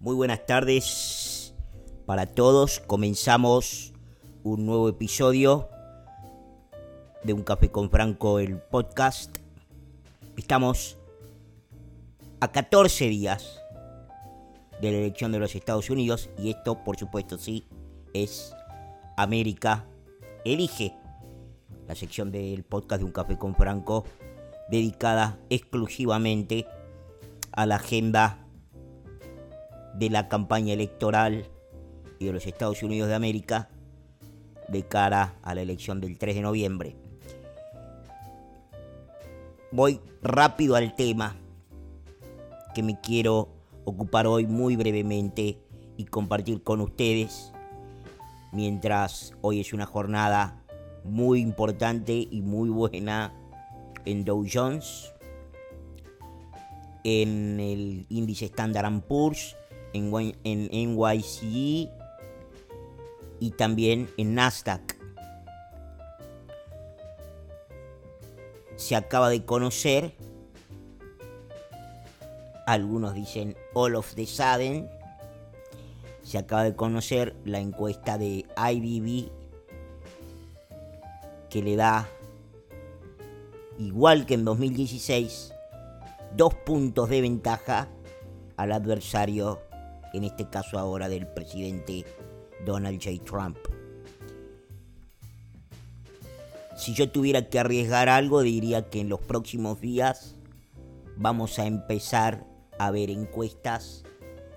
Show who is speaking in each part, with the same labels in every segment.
Speaker 1: Muy buenas tardes para todos. Comenzamos un nuevo episodio de Un Café con Franco, el podcast. Estamos a 14 días de la elección de los Estados Unidos y esto, por supuesto, sí, es América Elige, la sección del podcast de Un Café con Franco dedicada exclusivamente a la agenda de la campaña electoral y de los Estados Unidos de América de cara a la elección del 3 de noviembre. Voy rápido al tema que me quiero ocupar hoy muy brevemente y compartir con ustedes, mientras hoy es una jornada muy importante y muy buena en Dow Jones, en el índice Standard Poor's, en, en NYCE y también en Nasdaq. Se acaba de conocer, algunos dicen all of the sudden, se acaba de conocer la encuesta de IBB que le da, igual que en 2016, dos puntos de ventaja al adversario, en este caso ahora del presidente Donald J. Trump. Si yo tuviera que arriesgar algo, diría que en los próximos días vamos a empezar a ver encuestas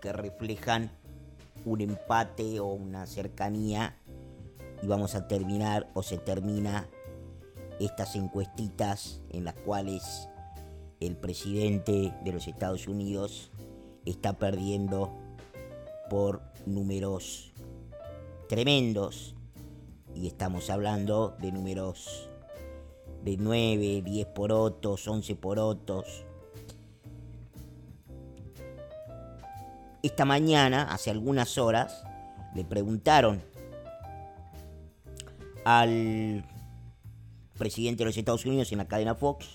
Speaker 1: que reflejan un empate o una cercanía y vamos a terminar o se termina estas encuestitas en las cuales el presidente de los Estados Unidos está perdiendo por números tremendos y estamos hablando de números de 9, 10 por otros, 11 por otros. Esta mañana, hace algunas horas, le preguntaron al presidente de los Estados Unidos en la cadena Fox,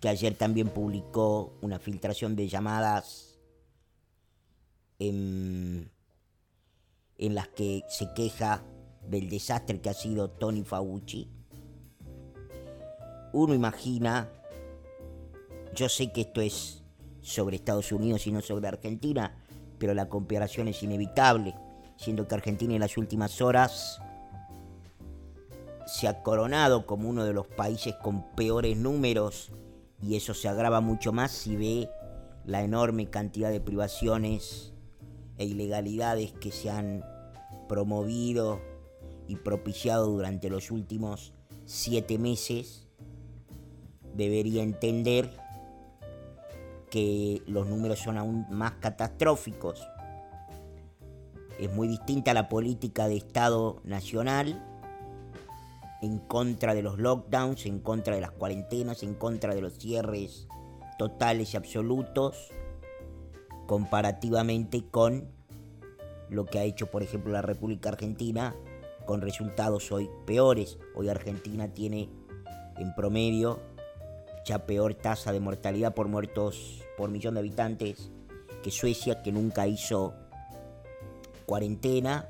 Speaker 1: que ayer también publicó una filtración de llamadas en, las que se queja del desastre que ha sido Tony Fauci. Uno imagina, yo sé que esto es sobre Estados Unidos y no sobre Argentina, pero la comparación es inevitable, siendo que Argentina en las últimas horas se ha coronado como uno de los países con peores números y eso se agrava mucho más si ve la enorme cantidad de privaciones e ilegalidades que se han promovido y propiciado durante los últimos siete meses, debería entender que los números son aún más catastróficos. Es muy distinta la política de Estado nacional en contra de los lockdowns, en contra de las cuarentenas, en contra de los cierres totales y absolutos, comparativamente con lo que ha hecho, por ejemplo, la República Argentina, con resultados hoy peores. Hoy Argentina tiene en promedio ya peor tasa de mortalidad por muertos por millón de habitantes que Suecia, que nunca hizo cuarentena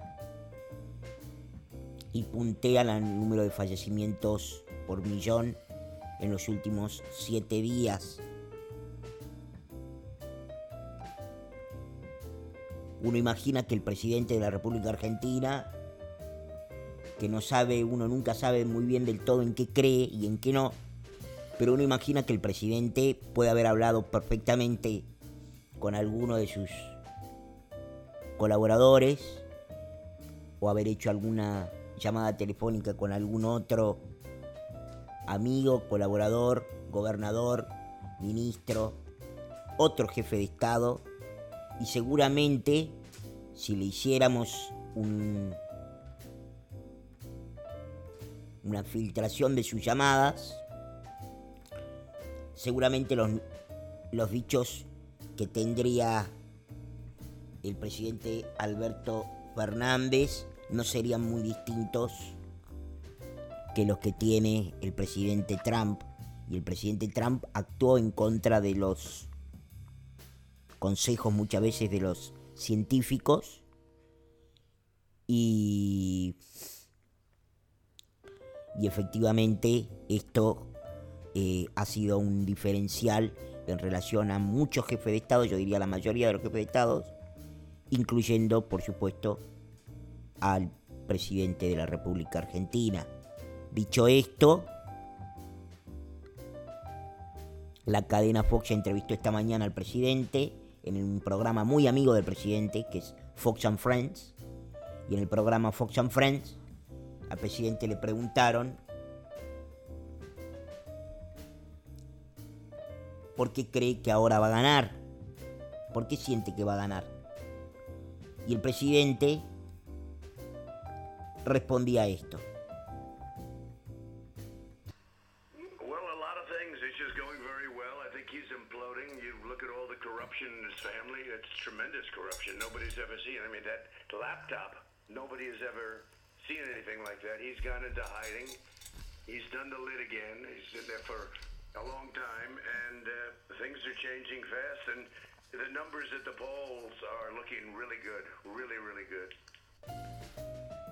Speaker 1: y puntean al número de fallecimientos por millón en los últimos siete días. Uno imagina que el presidente de la República Argentina, que no sabe, uno nunca sabe muy bien del todo en qué cree y en qué no, pero uno imagina que el presidente puede haber hablado perfectamente con alguno de sus colaboradores o haber hecho alguna llamada telefónica con algún otro amigo, colaborador, gobernador, ministro, otro jefe de Estado y seguramente si le hiciéramos una filtración de sus llamadas, seguramente los, los dichos que tendría el presidente Alberto Fernández no serían muy distintos que los que tiene el presidente Trump. Y el presidente Trump actuó en contra de los consejos muchas veces de los científicos y, y efectivamente esto eh, ha sido un diferencial en relación a muchos jefes de Estado, yo diría la mayoría de los jefes de Estado, incluyendo, por supuesto, al presidente de la República Argentina. Dicho esto, la cadena Fox entrevistó esta mañana al presidente en un programa muy amigo del presidente, que es Fox and Friends. Y en el programa Fox and Friends, al presidente le preguntaron por qué cree que ahora va a ganar, por qué siente que va a ganar. Y el presidente respondía a esto.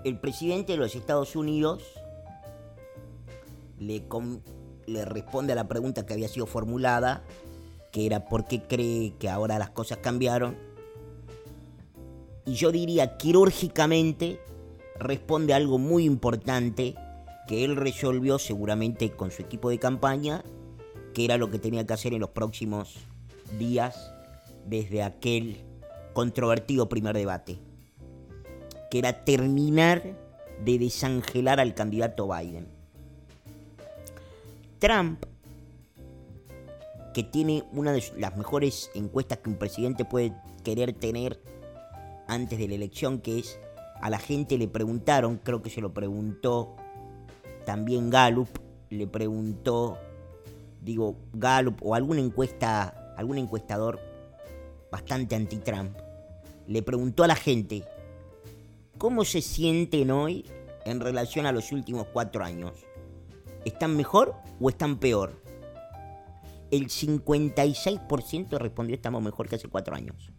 Speaker 1: El presidente de los Estados Unidos le, responde a la pregunta que había sido formulada, que era por qué cree que ahora las cosas cambiaron. Y yo diría quirúrgicamente responde algo muy importante que él resolvió seguramente con su equipo de campaña, que era lo que tenía que hacer en los próximos días desde aquel controvertido primer debate que era terminar de desangelar al candidato Biden. Trump, que tiene una de las mejores encuestas que un presidente puede querer tener antes de la elección, que es a la gente le preguntaron, creo que se lo preguntó también Gallup, le preguntó, digo, Gallup o alguna encuesta, algún encuestador bastante anti-Trump, le preguntó a la gente, ¿Cómo se sienten hoy en relación a los últimos cuatro años? ¿Están mejor o están peor? El 56% respondió estamos mejor que hace cuatro años.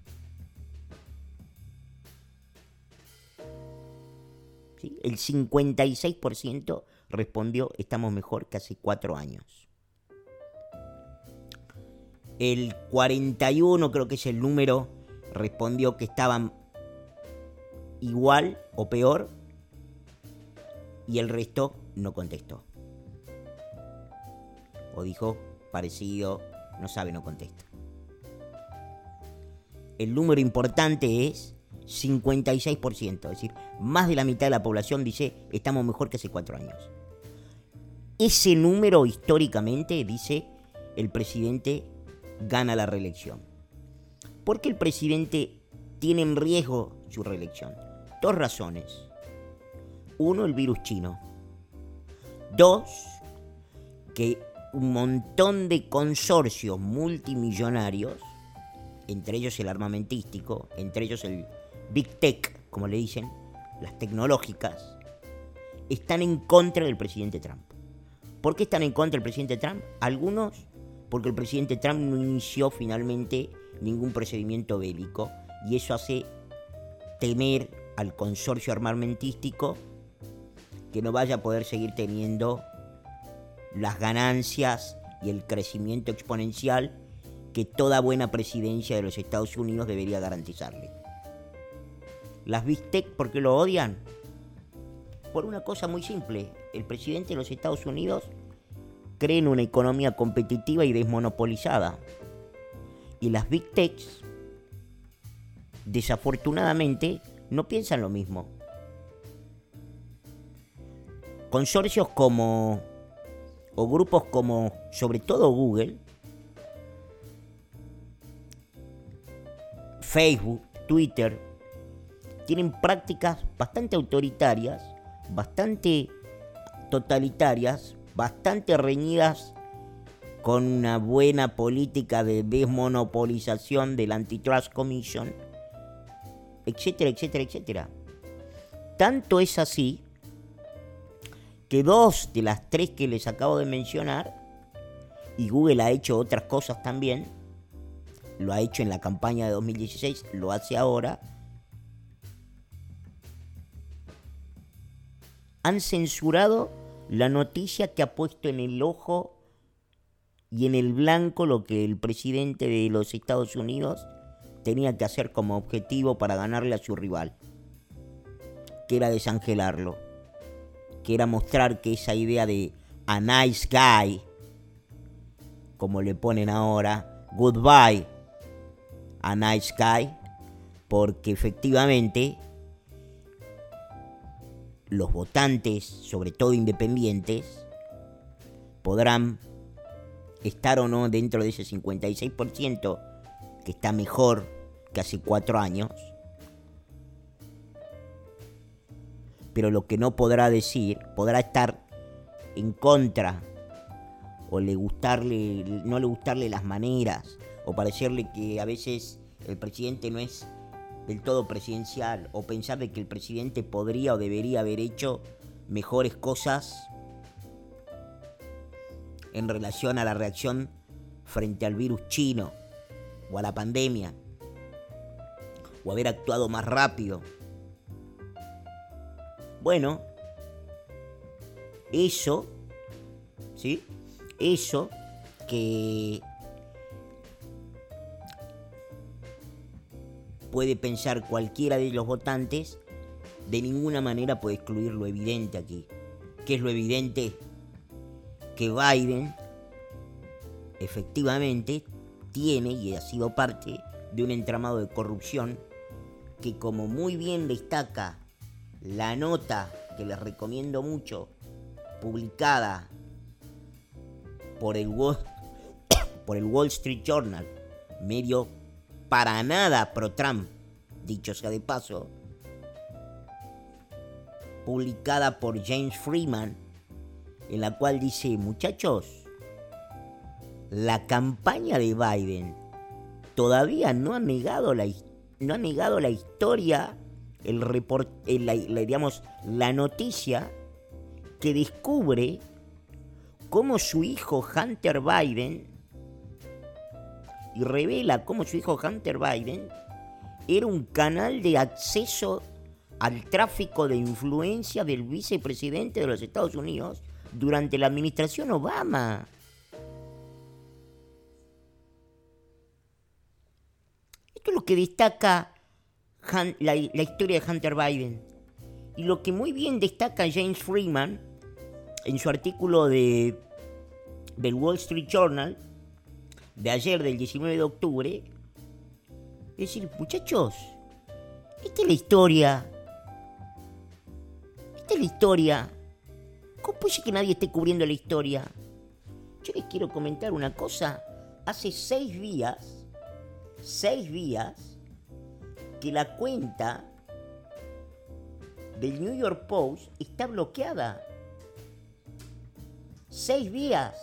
Speaker 1: ¿Sí? El 56% respondió estamos mejor que hace cuatro años. El 41 creo que es el número respondió que estaban igual o peor y el resto no contestó. O dijo parecido, no sabe, no contesta. El número importante es 56%, es decir, más de la mitad de la población dice estamos mejor que hace cuatro años. Ese número históricamente, dice, el presidente gana la reelección. ¿Por qué el presidente tiene en riesgo su reelección? Dos razones. Uno, el virus chino. Dos, que un montón de consorcios multimillonarios, entre ellos el armamentístico, entre ellos el Big Tech, como le dicen, las tecnológicas, están en contra del presidente Trump. ¿Por qué están en contra del presidente Trump? Algunos porque el presidente Trump no inició finalmente ningún procedimiento bélico y eso hace temer al consorcio armamentístico que no vaya a poder seguir teniendo las ganancias y el crecimiento exponencial que toda buena presidencia de los Estados Unidos debería garantizarle. Las Big Tech, ¿por qué lo odian? Por una cosa muy simple. El presidente de los Estados Unidos cree en una economía competitiva y desmonopolizada. Y las Big Techs, desafortunadamente, no piensan lo mismo. Consorcios como, o grupos como, sobre todo Google, Facebook, Twitter, tienen prácticas bastante autoritarias, bastante totalitarias, bastante reñidas con una buena política de desmonopolización del Antitrust Commission, etcétera, etcétera, etcétera. Tanto es así que dos de las tres que les acabo de mencionar, y Google ha hecho otras cosas también, lo ha hecho en la campaña de 2016, lo hace ahora, han censurado la noticia que ha puesto en el ojo y en el blanco lo que el presidente de los Estados Unidos tenía que hacer como objetivo para ganarle a su rival, que era desangelarlo, que era mostrar que esa idea de a nice guy, como le ponen ahora, goodbye a nice guy, porque efectivamente los votantes, sobre todo independientes, podrán estar o no dentro de ese 56%, que está mejor que hace cuatro años. Pero lo que no podrá decir, podrá estar en contra o le gustarle, no le gustarle las maneras o parecerle que a veces el presidente no es del todo presidencial o pensar de que el presidente podría o debería haber hecho mejores cosas en relación a la reacción frente al virus chino o a la pandemia o haber actuado más rápido. Bueno, eso, ¿sí? Eso que puede pensar cualquiera de los votantes, de ninguna manera puede excluir lo evidente aquí. ¿Qué es lo evidente? Que Biden efectivamente tiene y ha sido parte de un entramado de corrupción que como muy bien destaca la nota que les recomiendo mucho, publicada por el Wall, por el Wall Street Journal, medio para nada pro-Trump, dicho sea de paso, publicada por James Freeman, en la cual dice, muchachos, la campaña de Biden todavía no ha negado la, no ha negado la historia, el report, la, digamos, la noticia que descubre cómo su hijo Hunter Biden y revela cómo su hijo Hunter Biden era un canal de acceso al tráfico de influencia del vicepresidente de los Estados Unidos durante la administración Obama. Esto es lo que destaca la, historia de Hunter Biden. Y lo que muy bien destaca James Freeman en su artículo de, del Wall Street Journal, de ayer, del 19 de octubre, es decir, muchachos, esta es la historia. Esta es la historia. ¿Cómo puede ser que nadie esté cubriendo la historia? Yo les quiero comentar una cosa. Hace seis días, seis días, que la cuenta del New York Post está bloqueada. Seis días.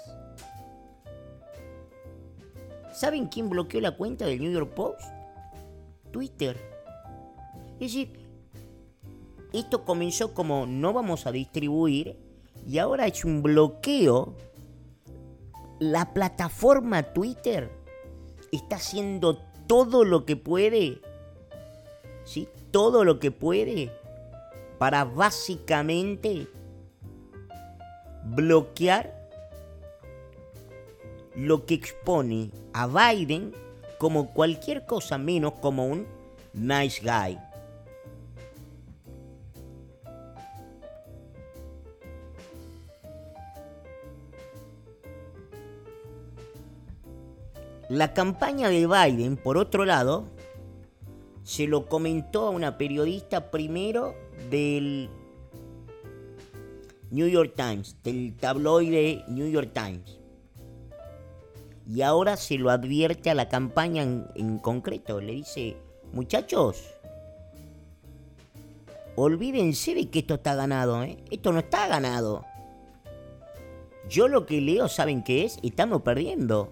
Speaker 1: ¿Saben quién bloqueó la cuenta del New York Post? Twitter. Es decir, esto comenzó como no vamos a distribuir y ahora es un bloqueo. La plataforma Twitter está haciendo todo lo que puede, ¿sí? Todo lo que puede para básicamente bloquear lo que expone a Biden como cualquier cosa menos como un nice guy. La campaña de Biden, por otro lado, se lo comentó a una periodista primero del New York Times, del tabloide New York Times y ahora se lo advierte a la campaña en, concreto. Le dice, muchachos, olvídense de que esto está ganado, ¿eh? Esto no está ganado. Yo lo que leo, ¿saben qué es? Estamos perdiendo.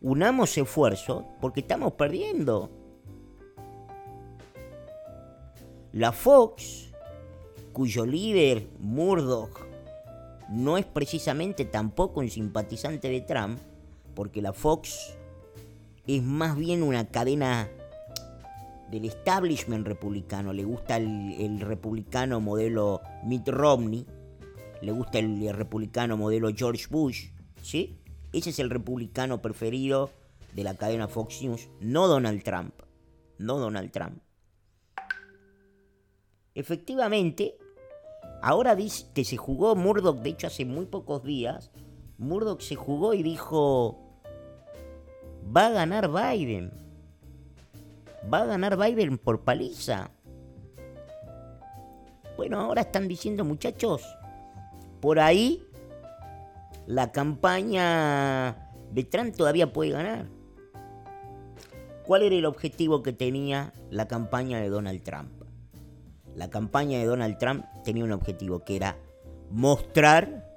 Speaker 1: Unamos esfuerzos porque estamos perdiendo. La Fox, cuyo líder, Murdoch, no es precisamente tampoco un simpatizante de Trump, porque la Fox es más bien una cadena del establishment republicano. Le gusta el, republicano modelo Mitt Romney, le gusta el, republicano modelo George Bush, ¿sí? Ese es el republicano preferido de la cadena Fox News, no Donald Trump, no Donald Trump. Efectivamente, ahora dice que se jugó Murdoch, de hecho hace muy pocos días, Murdoch se jugó y dijo, va a ganar Biden. Va a ganar Biden por paliza. Bueno, ahora están diciendo muchachos, por ahí la campaña de Trump todavía puede ganar. ¿Cuál era el objetivo que tenía la campaña de Donald Trump? La campaña de Donald Trump tenía un objetivo que era mostrar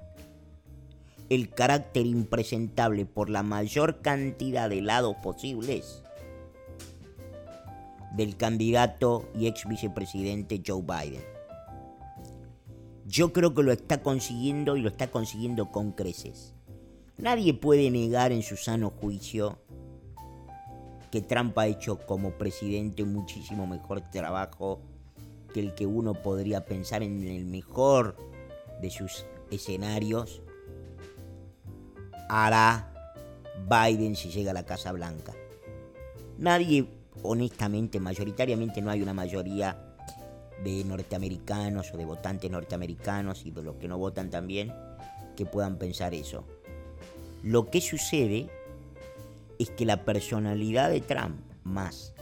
Speaker 1: el carácter impresentable por la mayor cantidad de lados posibles del candidato y ex vicepresidente Joe Biden. Yo creo que lo está consiguiendo y lo está consiguiendo con creces. Nadie puede negar en su sano juicio que Trump ha hecho como presidente muchísimo mejor trabajo que el que uno podría pensar en el mejor de sus escenarios hará Biden si llega a la Casa Blanca. Nadie, honestamente, mayoritariamente no hay una mayoría de norteamericanos o de votantes norteamericanos y de los que no votan también que puedan pensar eso. Lo que sucede es que la personalidad de Trump más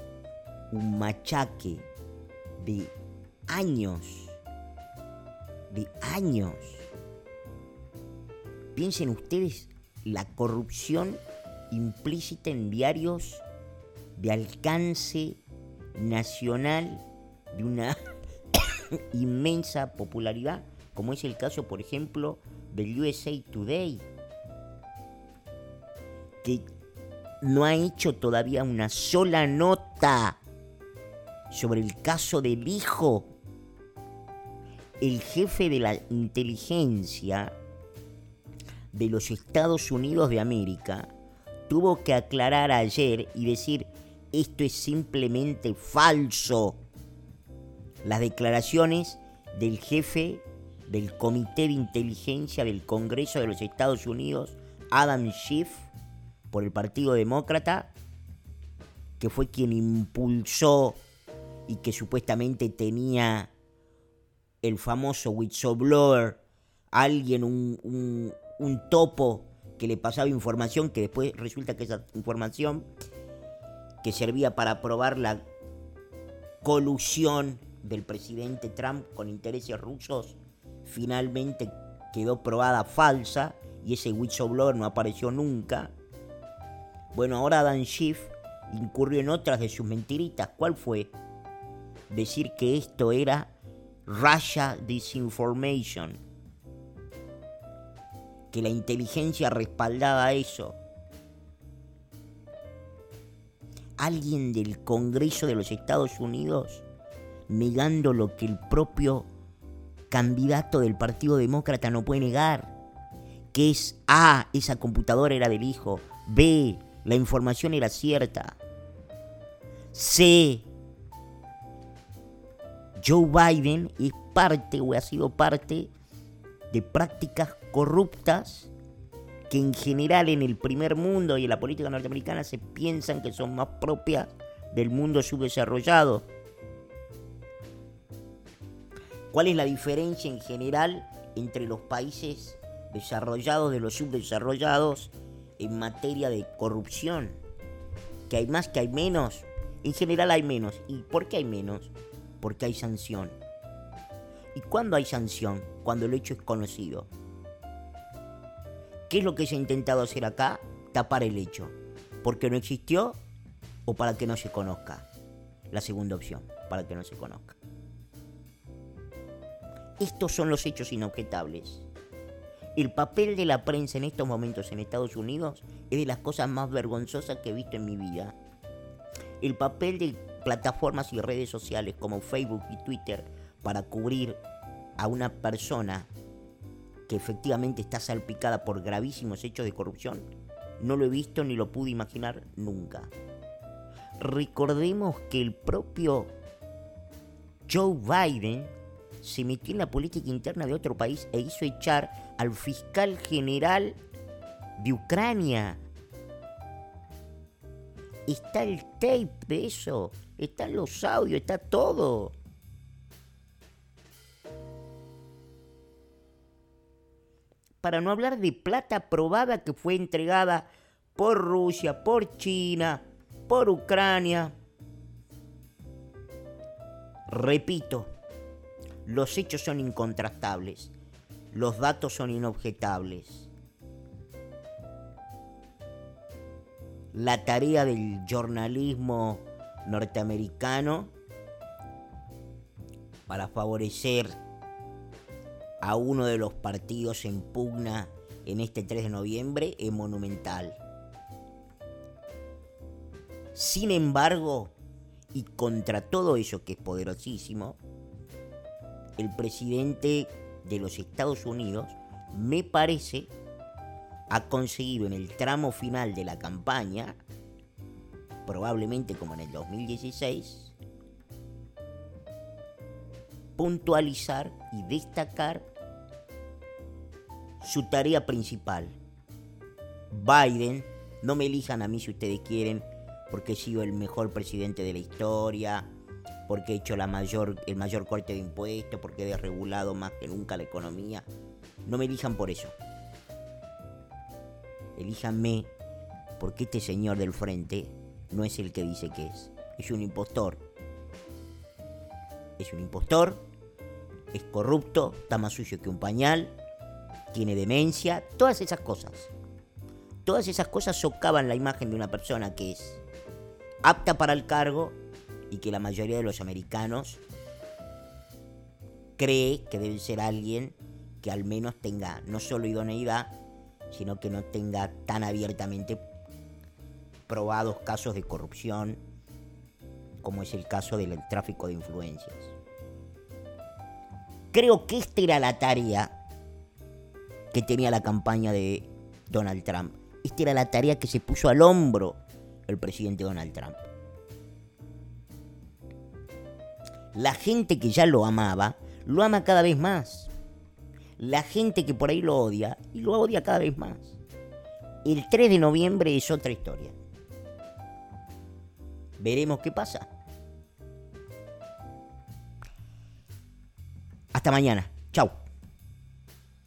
Speaker 1: un machaque de años, de años. Piensen ustedes la corrupción implícita en diarios de alcance nacional de una inmensa popularidad, como es el caso, por ejemplo, del USA Today, que no ha hecho todavía una sola nota sobre el caso del hijo. El jefe de la inteligencia de los Estados Unidos de América tuvo que aclarar ayer y decir esto es simplemente falso. Las declaraciones del jefe del Comité de Inteligencia del Congreso de los Estados Unidos, Adam Schiff, por el Partido Demócrata, que fue quien impulsó y que supuestamente tenía el famoso whistleblower, alguien, un, un topo que le pasaba información que después resulta que esa información que servía para probar la colusión del presidente Trump con intereses rusos finalmente quedó probada falsa y ese whistleblower no apareció nunca. Bueno, ahora Dan Schiff incurrió en otras de sus mentiritas. ¿Cuál fue? Decir que esto era Russia Disinformation que la inteligencia respaldaba eso. Alguien del Congreso de los Estados Unidos negando lo que el propio candidato del Partido Demócrata no puede negar, que es A, esa computadora era del hijo, B, la información era cierta, C, Joe Biden es parte o ha sido parte de prácticas corruptas que en general en el primer mundo y en la política norteamericana se piensan que son más propias del mundo subdesarrollado. ¿Cuál es la diferencia en general entre los países desarrollados de los subdesarrollados en materia de corrupción? ¿Que hay más, que hay menos? En general hay menos. ¿Y por qué hay menos? Porque hay sanción. ¿Y cuándo hay sanción? Cuando el hecho es conocido. ¿Qué es lo que se ha intentado hacer acá? Tapar el hecho. Porque no existió o para que no se conozca. La segunda opción, para que no se conozca. Estos son los hechos inobjetables. El papel de la prensa en estos momentos en Estados Unidos es de las cosas más vergonzosas que he visto en mi vida. El papel de plataformas y redes sociales como Facebook y Twitter para cubrir a una persona que efectivamente está salpicada por gravísimos hechos de corrupción no lo he visto ni lo pude imaginar nunca. Recordemos que el propio Joe Biden se metió en la política interna de otro país e hizo echar al fiscal general de Ucrania. Está el tape de eso, están los audios, está todo. Para no hablar de plata probada que fue entregada por Rusia, por China, por Ucrania. Repito, los hechos son incontrastables, los datos son inobjetables. La tarea del jornalismo norteamericano para favorecer a uno de los partidos en pugna en este 3 de noviembre es monumental. Sin embargo, y contra todo eso que es poderosísimo, el presidente de los Estados Unidos, me parece, ha conseguido en el tramo final de la campaña, probablemente como en el 2016, puntualizar y destacar su tarea principal. Biden, no me elijan a mí si ustedes quieren, porque he sido el mejor presidente de la historia, porque he hecho la mayor, el mayor corte de impuestos, porque he desregulado más que nunca la economía. No me elijan por eso. Elíjanme porque este señor del frente no es el que dice que es. Es un impostor. Es un impostor, es corrupto, está más sucio que un pañal, tiene demencia, todas esas cosas. Todas esas cosas socavan la imagen de una persona que es apta para el cargo y que la mayoría de los americanos cree que debe ser alguien que al menos tenga no solo idoneidad, sino que no tenga tan abiertamente probados casos de corrupción como es el caso del tráfico de influencias. Creo que esta era la tarea que tenía la campaña de Donald Trump. Esta era la tarea que se puso al hombro el presidente Donald Trump. La gente que ya lo amaba, lo ama cada vez más. La gente que por ahí lo odia, y lo odia cada vez más. El 3 de noviembre es otra historia. Veremos qué pasa. Hasta mañana. Chao.